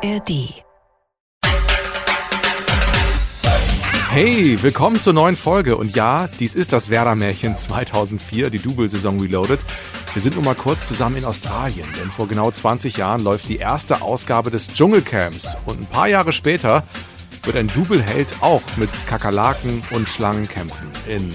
ARD. Hey, willkommen zur neuen Folge. Und ja, dies ist das Werder-Märchen 2004, die Double-Saison Reloaded. Wir sind nun mal kurz zusammen in Australien, denn vor genau 20 Jahren läuft die erste Ausgabe des Dschungelcamps. Und ein paar Jahre später wird ein Double-Held auch mit Kakerlaken und Schlangen kämpfen in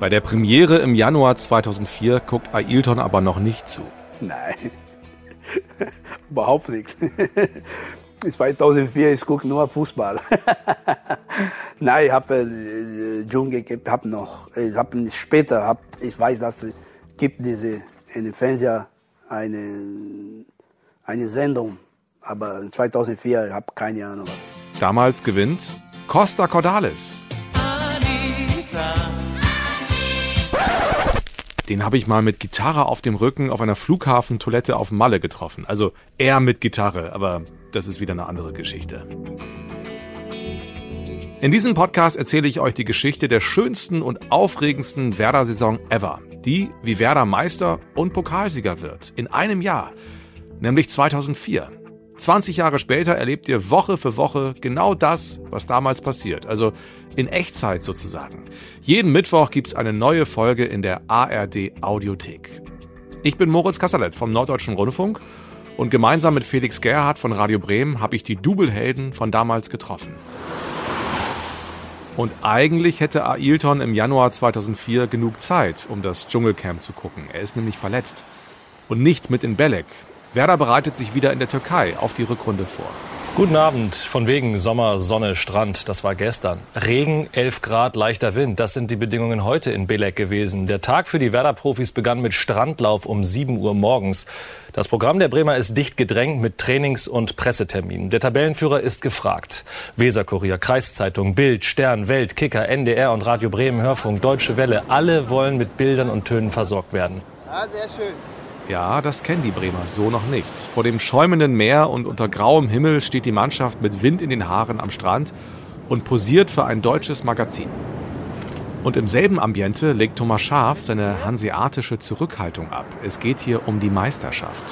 Bei der Premiere im Januar 2004 guckt Ailton aber noch nicht zu. Nein, überhaupt nichts. 2004, ich gucke nur Fußball. Nein, ich habe äh, Dschungel, hab noch, ich habe später, hab, ich weiß, dass es gibt diese in den Fernseher eine, eine Sendung, aber 2004, ich habe keine Ahnung. Damals gewinnt Costa Cordalis. Den habe ich mal mit Gitarre auf dem Rücken auf einer Flughafentoilette auf Malle getroffen. Also er mit Gitarre, aber das ist wieder eine andere Geschichte. In diesem Podcast erzähle ich euch die Geschichte der schönsten und aufregendsten Werder-Saison ever. Die, wie Werder Meister und Pokalsieger wird. In einem Jahr. Nämlich 2004. 20 Jahre später erlebt ihr Woche für Woche genau das, was damals passiert. Also in Echtzeit sozusagen. Jeden Mittwoch gibt's eine neue Folge in der ARD Audiothek. Ich bin Moritz Kasserlet vom Norddeutschen Rundfunk und gemeinsam mit Felix Gerhardt von Radio Bremen habe ich die Doublehelden von damals getroffen. Und eigentlich hätte Ailton im Januar 2004 genug Zeit, um das Dschungelcamp zu gucken. Er ist nämlich verletzt. Und nicht mit in Belek. Werder bereitet sich wieder in der Türkei auf die Rückrunde vor. Guten Abend. Von wegen Sommer, Sonne, Strand. Das war gestern. Regen, 11 Grad, leichter Wind. Das sind die Bedingungen heute in Belek gewesen. Der Tag für die Werder-Profis begann mit Strandlauf um 7 Uhr morgens. Das Programm der Bremer ist dicht gedrängt mit Trainings- und Presseterminen. Der Tabellenführer ist gefragt. Weserkurier, Kreiszeitung, Bild, Stern, Welt, Kicker, NDR und Radio Bremen Hörfunk, Deutsche Welle. Alle wollen mit Bildern und Tönen versorgt werden. Ja, sehr schön. Ja, das kennen die Bremer so noch nicht. Vor dem schäumenden Meer und unter grauem Himmel steht die Mannschaft mit Wind in den Haaren am Strand und posiert für ein deutsches Magazin. Und im selben Ambiente legt Thomas Schaaf seine hanseatische Zurückhaltung ab. Es geht hier um die Meisterschaft.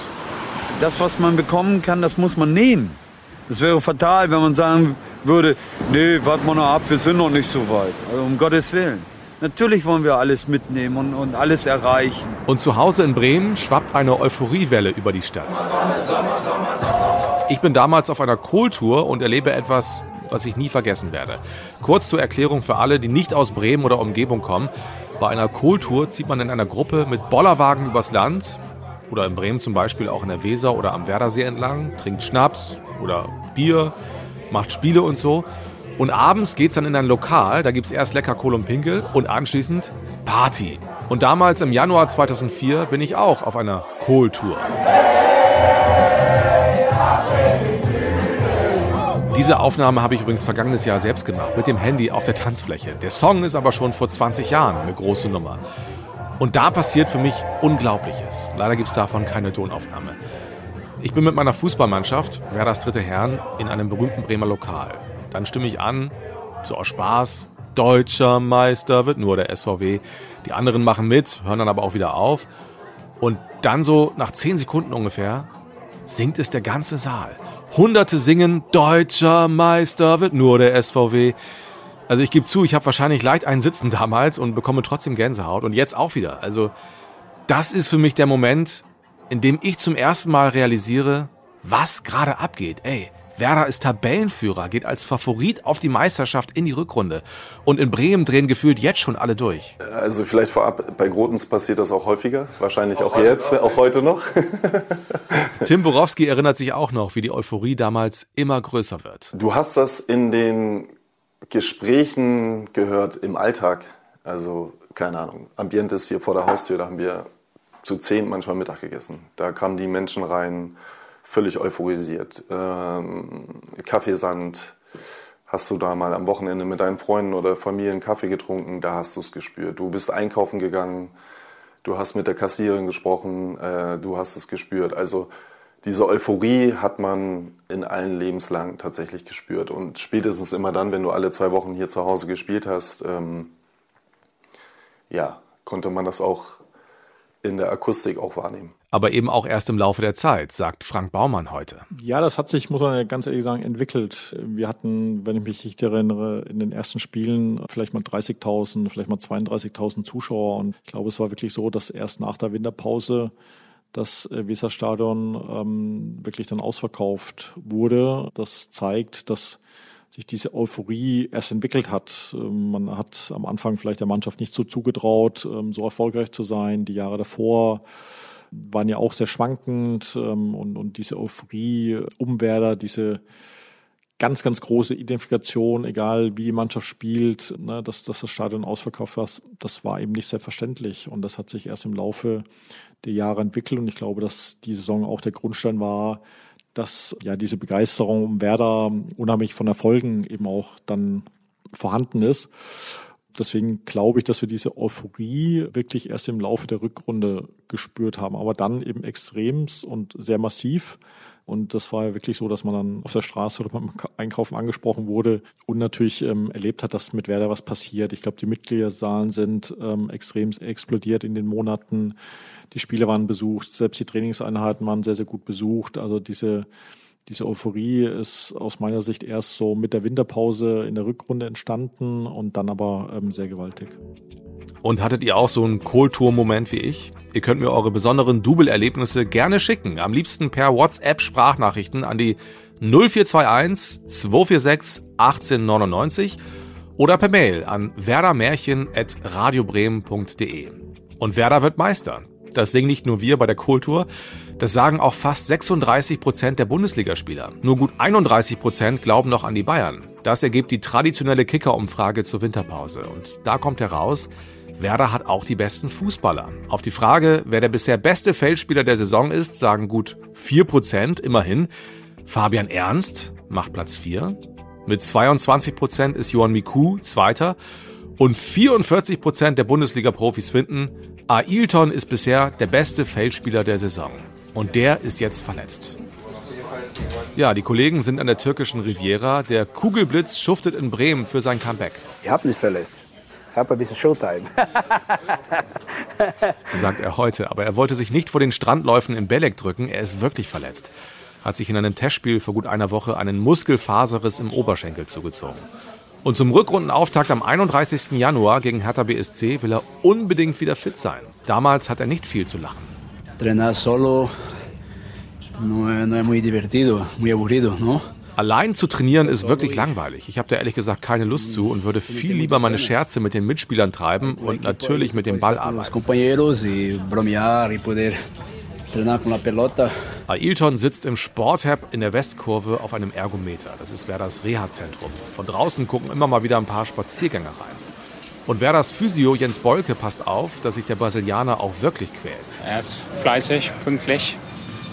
Das, was man bekommen kann, das muss man nehmen. Es wäre fatal, wenn man sagen würde, nee, warten wir noch ab, wir sind noch nicht so weit. Also um Gottes Willen. Natürlich wollen wir alles mitnehmen und, und alles erreichen. Und zu Hause in Bremen schwappt eine Euphoriewelle über die Stadt. Ich bin damals auf einer Kohltour und erlebe etwas, was ich nie vergessen werde. Kurz zur Erklärung für alle, die nicht aus Bremen oder Umgebung kommen. Bei einer Kohltour zieht man in einer Gruppe mit Bollerwagen übers Land oder in Bremen zum Beispiel auch in der Weser oder am Werdersee entlang, trinkt Schnaps oder Bier, macht Spiele und so. Und abends geht's dann in ein Lokal, da gibt's erst lecker Kohl und Pinkel und anschließend Party. Und damals im Januar 2004 bin ich auch auf einer Kohltour. Diese Aufnahme habe ich übrigens vergangenes Jahr selbst gemacht, mit dem Handy auf der Tanzfläche. Der Song ist aber schon vor 20 Jahren eine große Nummer. Und da passiert für mich Unglaubliches. Leider gibt's davon keine Tonaufnahme. Ich bin mit meiner Fußballmannschaft, Werders dritte Herren, in einem berühmten Bremer Lokal. Dann stimme ich an, so aus Spaß, deutscher Meister wird nur der SVW. Die anderen machen mit, hören dann aber auch wieder auf. Und dann so nach 10 Sekunden ungefähr singt es der ganze Saal. Hunderte singen, deutscher Meister wird nur der SVW. Also ich gebe zu, ich habe wahrscheinlich leicht einen Sitzen damals und bekomme trotzdem Gänsehaut und jetzt auch wieder. Also das ist für mich der Moment, in dem ich zum ersten Mal realisiere, was gerade abgeht. Ey, Werder ist Tabellenführer, geht als Favorit auf die Meisterschaft in die Rückrunde. Und in Bremen drehen gefühlt jetzt schon alle durch. Also vielleicht vorab, bei Grotens passiert das auch häufiger, wahrscheinlich auch, auch jetzt, auch. auch heute noch. Tim Borowski erinnert sich auch noch, wie die Euphorie damals immer größer wird. Du hast das in den Gesprächen gehört im Alltag. Also keine Ahnung, Ambiente ist hier vor der Haustür, da haben wir zu zehn manchmal Mittag gegessen. Da kamen die Menschen rein, völlig euphorisiert. Ähm, Kaffeesand, hast du da mal am Wochenende mit deinen Freunden oder Familie einen Kaffee getrunken, da hast du es gespürt. Du bist einkaufen gegangen, du hast mit der Kassiererin gesprochen, äh, du hast es gespürt. Also diese Euphorie hat man in allen Lebenslagen tatsächlich gespürt. Und spätestens immer dann, wenn du alle zwei Wochen hier zu Hause gespielt hast, ähm, ja, konnte man das auch in der Akustik auch wahrnehmen. Aber eben auch erst im Laufe der Zeit, sagt Frank Baumann heute. Ja, das hat sich, muss man ganz ehrlich sagen, entwickelt. Wir hatten, wenn ich mich richtig erinnere, in den ersten Spielen vielleicht mal 30.000, vielleicht mal 32.000 Zuschauer. Und ich glaube, es war wirklich so, dass erst nach der Winterpause das äh, Weserstadion ähm, wirklich dann ausverkauft wurde. Das zeigt, dass sich diese Euphorie erst entwickelt hat. Ähm, man hat am Anfang vielleicht der Mannschaft nicht so zugetraut, ähm, so erfolgreich zu sein. Die Jahre davor waren ja auch sehr schwankend ähm, und, und diese Euphorie um Werder, diese ganz, ganz große Identifikation, egal wie die Mannschaft spielt, ne, dass, dass das Stadion ausverkauft war, das war eben nicht selbstverständlich. Und das hat sich erst im Laufe der Jahre entwickelt. Und ich glaube, dass die Saison auch der Grundstein war, dass ja diese Begeisterung um Werder unheimlich von Erfolgen eben auch dann vorhanden ist. Deswegen glaube ich, dass wir diese Euphorie wirklich erst im Laufe der Rückrunde gespürt haben, aber dann eben extremst und sehr massiv. Und das war ja wirklich so, dass man dann auf der Straße oder beim Einkaufen angesprochen wurde und natürlich ähm, erlebt hat, dass mit Werder was passiert. Ich glaube, die Mitgliederzahlen sind ähm, extrem explodiert in den Monaten. Die Spiele waren besucht, selbst die Trainingseinheiten waren sehr, sehr gut besucht. Also diese diese Euphorie ist aus meiner Sicht erst so mit der Winterpause in der Rückrunde entstanden und dann aber ähm, sehr gewaltig. Und hattet ihr auch so einen Kohltour-Moment wie ich? Ihr könnt mir eure besonderen Double-Erlebnisse gerne schicken. Am liebsten per WhatsApp-Sprachnachrichten an die 0421 246 1899 oder per Mail an werdermärchen.radiobremen.de. Und Werder wird Meister. Das singen nicht nur wir bei der Kultur, das sagen auch fast 36 Prozent der Bundesligaspieler. Nur gut 31 Prozent glauben noch an die Bayern. Das ergibt die traditionelle Kicker-Umfrage zur Winterpause. Und da kommt heraus, Werder hat auch die besten Fußballer. Auf die Frage, wer der bisher beste Feldspieler der Saison ist, sagen gut 4 Prozent immerhin. Fabian Ernst macht Platz 4. Mit 22 Prozent ist Johann Miku Zweiter. Und 44 Prozent der Bundesliga-Profis finden, Ailton ist bisher der beste Feldspieler der Saison. Und der ist jetzt verletzt. Ja, die Kollegen sind an der türkischen Riviera. Der Kugelblitz schuftet in Bremen für sein Comeback. Ich habe nicht verletzt. Ich habe ein bisschen Showtime. sagt er heute. Aber er wollte sich nicht vor den Strandläufen in Belek drücken. Er ist wirklich verletzt. Hat sich in einem Testspiel vor gut einer Woche einen Muskelfaserriss im Oberschenkel zugezogen. Und zum Rückrundenauftakt am 31. Januar gegen Hertha BSC will er unbedingt wieder fit sein. Damals hat er nicht viel zu lachen. Entrenar solo no, no es muy divertido, muy aburrido, ¿no? Allein zu trainieren ist wirklich langweilig. Ich habe da ehrlich gesagt keine Lust zu und würde viel lieber meine Scherze mit den Mitspielern treiben und natürlich mit dem Ball arbeiten. Ailton sitzt im Sporthab in der Westkurve auf einem Ergometer. Das ist Werders Reha-Zentrum. Von draußen gucken immer mal wieder ein paar Spaziergänger rein. Und Werders Physio Jens Bolke passt auf, dass sich der Brasilianer auch wirklich quält. Er ist fleißig, pünktlich,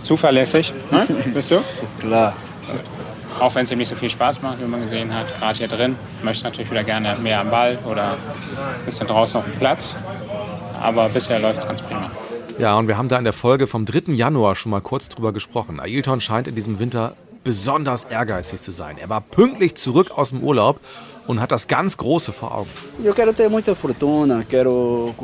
zuverlässig, ne? bist du? Klar. Auch wenn es ihm nicht so viel Spaß macht, wie man gesehen hat, gerade hier drin. Möchte natürlich wieder gerne mehr am Ball oder ein bisschen draußen auf dem Platz. Aber bisher läuft es ganz prima. Ja, und wir haben da in der Folge vom 3. Januar schon mal kurz drüber gesprochen. Ailton scheint in diesem Winter besonders ehrgeizig zu sein. Er war pünktlich zurück aus dem Urlaub und hat das ganz Große vor Augen.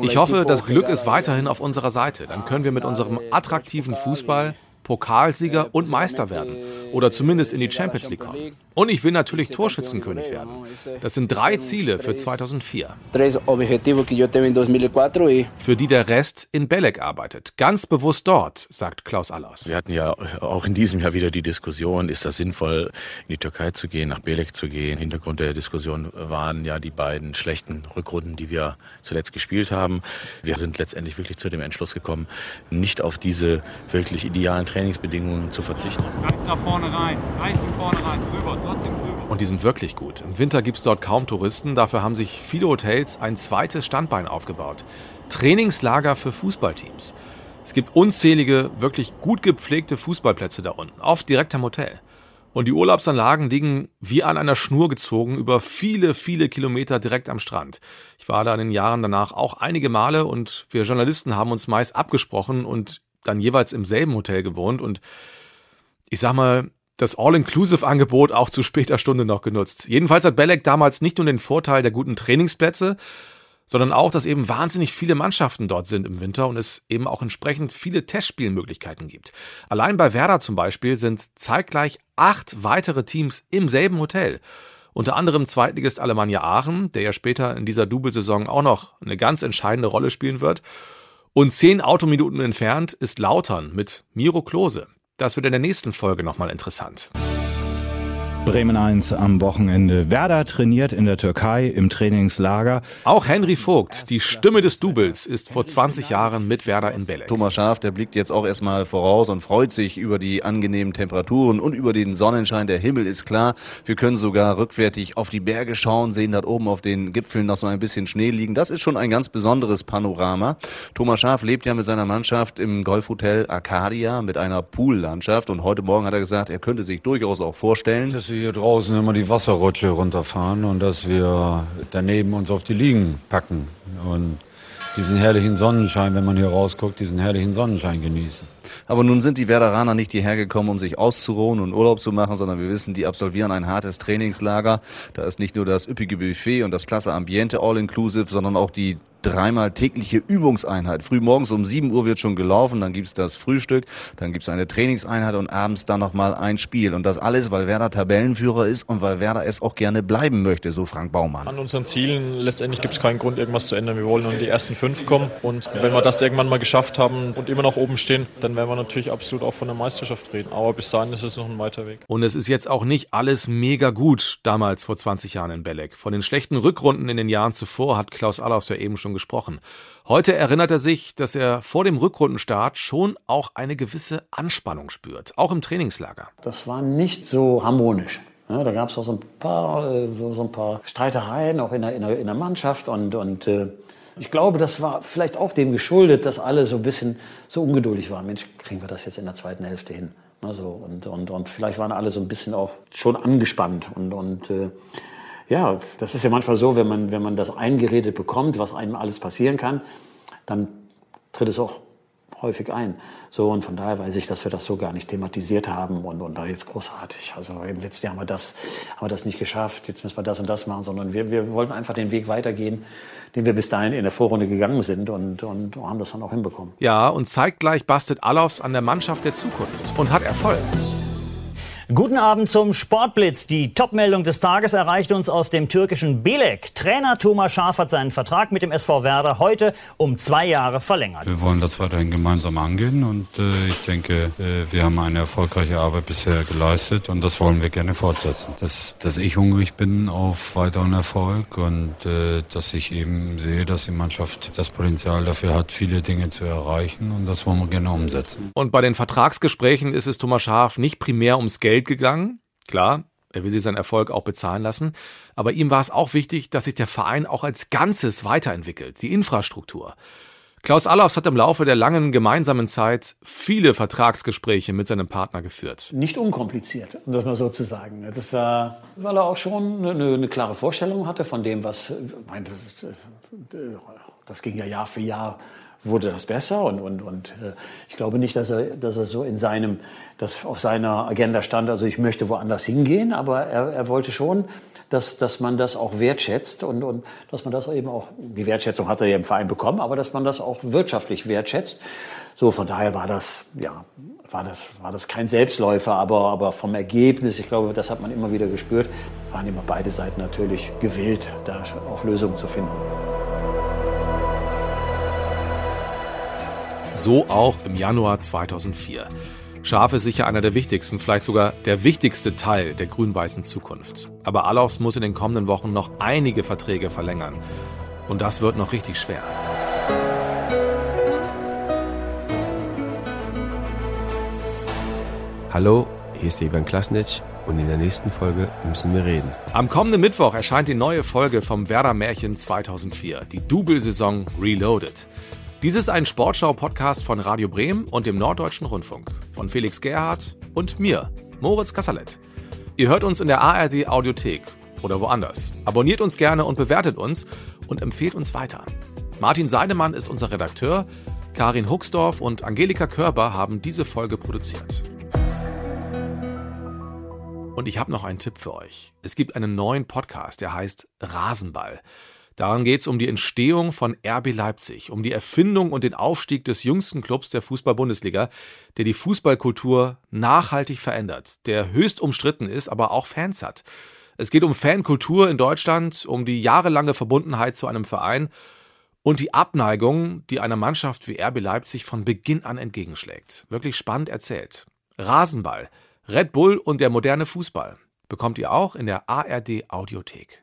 Ich hoffe, das Glück ist weiterhin auf unserer Seite. Dann können wir mit unserem attraktiven Fußball Pokalsieger und Meister werden oder zumindest in die Champions League kommen. Und ich will natürlich Torschützenkönig werden. Das sind drei Ziele für 2004. Für die der Rest in Belek arbeitet. Ganz bewusst dort, sagt Klaus Allers. Wir hatten ja auch in diesem Jahr wieder die Diskussion, ist das sinnvoll, in die Türkei zu gehen, nach Belek zu gehen. Hintergrund der Diskussion waren ja die beiden schlechten Rückrunden, die wir zuletzt gespielt haben. Wir sind letztendlich wirklich zu dem Entschluss gekommen, nicht auf diese wirklich idealen Trainings Trainingsbedingungen zu verzichten. Ganz nach vorne rein, reißen vorne rein, drüber, trotzdem drüber. Und die sind wirklich gut. Im Winter gibt es dort kaum Touristen, dafür haben sich viele Hotels ein zweites Standbein aufgebaut. Trainingslager für Fußballteams. Es gibt unzählige, wirklich gut gepflegte Fußballplätze da unten, oft direkt am Hotel. Und die Urlaubsanlagen liegen wie an einer Schnur gezogen über viele, viele Kilometer direkt am Strand. Ich war da in den Jahren danach auch einige Male und wir Journalisten haben uns meist abgesprochen und dann jeweils im selben Hotel gewohnt und ich sag mal, das All-Inclusive-Angebot auch zu später Stunde noch genutzt. Jedenfalls hat Belek damals nicht nur den Vorteil der guten Trainingsplätze, sondern auch, dass eben wahnsinnig viele Mannschaften dort sind im Winter und es eben auch entsprechend viele Testspielmöglichkeiten gibt. Allein bei Werder zum Beispiel sind zeitgleich acht weitere Teams im selben Hotel. Unter anderem Zweitligist Alemannia Aachen, der ja später in dieser Double-Saison auch noch eine ganz entscheidende Rolle spielen wird. Und zehn Autominuten entfernt ist Lautern mit Miro Klose. Das wird in der nächsten Folge nochmal interessant. Bremen 1 am Wochenende. Werder trainiert in der Türkei im Trainingslager. Auch Henry Vogt, die Stimme des Doubles, ist vor 20 Jahren mit Werder in Belek. Thomas Schaaf, der blickt jetzt auch erstmal voraus und freut sich über die angenehmen Temperaturen und über den Sonnenschein. Der Himmel ist klar. Wir können sogar rückwärtig auf die Berge schauen, sehen dort oben auf den Gipfeln noch so ein bisschen Schnee liegen. Das ist schon ein ganz besonderes Panorama. Thomas Schaaf lebt ja mit seiner Mannschaft im Golfhotel Arcadia mit einer Poollandschaft und heute Morgen hat er gesagt, er könnte sich durchaus auch vorstellen, dass wir hier draußen immer die Wasserrutsche runterfahren und dass wir daneben uns auf die Liegen packen und diesen herrlichen Sonnenschein, wenn man hier rausguckt, diesen herrlichen Sonnenschein genießen. Aber nun sind die Werderaner nicht hierher gekommen, um sich auszuruhen und Urlaub zu machen, sondern wir wissen, die absolvieren ein hartes Trainingslager. Da ist nicht nur das üppige Buffet und das klasse Ambiente all-inclusive, sondern auch die dreimal tägliche Übungseinheit. Frühmorgens um 7 Uhr wird schon gelaufen, dann gibt's das Frühstück, dann gibt's eine Trainingseinheit und abends dann nochmal ein Spiel. Und das alles, weil Werder Tabellenführer ist und weil Werder es auch gerne bleiben möchte, so Frank Baumann. An unseren Zielen letztendlich gibt's keinen Grund, irgendwas zu ändern. Wir wollen nur in die ersten fünf kommen. Und wenn wir das irgendwann mal geschafft haben und immer noch oben stehen, dann werden wir natürlich absolut auch von der Meisterschaft reden. Aber bis dahin ist es noch ein weiter Weg. Und es ist jetzt auch nicht alles mega gut damals vor 20 Jahren in Belek. Von den schlechten Rückrunden in den Jahren zuvor hat Klaus Allofs ja eben schon gesprochen. Heute erinnert er sich, dass er vor dem Rückrundenstart schon auch eine gewisse Anspannung spürt, auch im Trainingslager. Das war nicht so harmonisch. Ja, da gab es auch so ein, paar, äh, so, so, ein paar Streitereien, auch in der, in der, in der Mannschaft. Und, und äh, ich glaube, das war vielleicht auch dem geschuldet, dass alle so ein bisschen so ungeduldig waren. Mensch, kriegen wir das jetzt in der zweiten Hälfte hin? Also, und, und, und vielleicht waren alle so ein bisschen auch schon angespannt. Und, und äh, ja, das ist ja manchmal so, wenn man, wenn man das eingeredet bekommt, was einem alles passieren kann, dann tritt es auch häufig ein. So, und von daher weiß ich, dass wir das so gar nicht thematisiert haben und, und da jetzt großartig. Also im letzten Jahr haben wir das, haben wir das nicht geschafft, jetzt müssen wir das und das machen, sondern wir, wir wollten einfach den Weg weitergehen, den wir bis dahin in der Vorrunde gegangen sind und, und haben das dann auch hinbekommen. Ja, und zeitgleich bastet Alofs an der Mannschaft der Zukunft und hat Erfolg. Guten Abend zum Sportblitz. Die Topmeldung des Tages erreicht uns aus dem türkischen Belek. Trainer Thomas Schaaf hat seinen Vertrag mit dem SV Werder heute um zwei Jahre verlängert. Wir wollen das weiterhin gemeinsam angehen und äh, ich denke, äh, wir haben eine erfolgreiche Arbeit bisher geleistet und das wollen wir gerne fortsetzen. Dass, dass ich hungrig bin auf weiteren Erfolg und äh, dass ich eben sehe, dass die Mannschaft das Potenzial dafür hat, viele Dinge zu erreichen und das wollen wir gerne umsetzen. Und bei den Vertragsgesprächen ist es Thomas Schaaf nicht primär ums Geld Geld gegangen. Klar, er will sich seinen Erfolg auch bezahlen lassen. Aber ihm war es auch wichtig, dass sich der Verein auch als Ganzes weiterentwickelt, die Infrastruktur. Klaus Allofs hat im Laufe der langen gemeinsamen Zeit viele Vertragsgespräche mit seinem Partner geführt. Nicht unkompliziert, um das mal so zu sagen. Das war, weil er auch schon eine, eine klare Vorstellung hatte von dem, was, meinte, das ging ja Jahr für Jahr wurde das besser und, und, und äh, ich glaube nicht, dass er, dass er so in seinem, das auf seiner Agenda stand, also ich möchte woanders hingehen, aber er, er wollte schon, dass, dass man das auch wertschätzt und, und dass man das eben auch, die Wertschätzung hat er ja im Verein bekommen, aber dass man das auch wirtschaftlich wertschätzt. So, von daher war das, ja, war das, war das kein Selbstläufer, aber, aber vom Ergebnis, ich glaube, das hat man immer wieder gespürt, waren immer beide Seiten natürlich gewillt, da auch Lösungen zu finden. So auch im Januar 2004. Schaf ist sicher einer der wichtigsten, vielleicht sogar der wichtigste Teil der grün-weißen Zukunft. Aber Alofs muss in den kommenden Wochen noch einige Verträge verlängern. Und das wird noch richtig schwer. Hallo, hier ist Ivan Klasnic und in der nächsten Folge müssen wir reden. Am kommenden Mittwoch erscheint die neue Folge vom Werder Märchen 2004, die Double-Saison Reloaded. Dies ist ein Sportschau-Podcast von Radio Bremen und dem Norddeutschen Rundfunk. Von Felix Gerhardt und mir, Moritz Kassalet. Ihr hört uns in der ARD Audiothek oder woanders. Abonniert uns gerne und bewertet uns und empfehlt uns weiter. Martin Seidemann ist unser Redakteur. Karin Huxdorf und Angelika Körber haben diese Folge produziert. Und ich habe noch einen Tipp für euch. Es gibt einen neuen Podcast, der heißt Rasenball. Daran geht es um die Entstehung von RB Leipzig, um die Erfindung und den Aufstieg des jüngsten Clubs der Fußball-Bundesliga, der die Fußballkultur nachhaltig verändert, der höchst umstritten ist, aber auch Fans hat. Es geht um Fankultur in Deutschland, um die jahrelange Verbundenheit zu einem Verein und die Abneigung, die einer Mannschaft wie RB Leipzig von Beginn an entgegenschlägt. Wirklich spannend erzählt. Rasenball, Red Bull und der moderne Fußball bekommt ihr auch in der ARD Audiothek.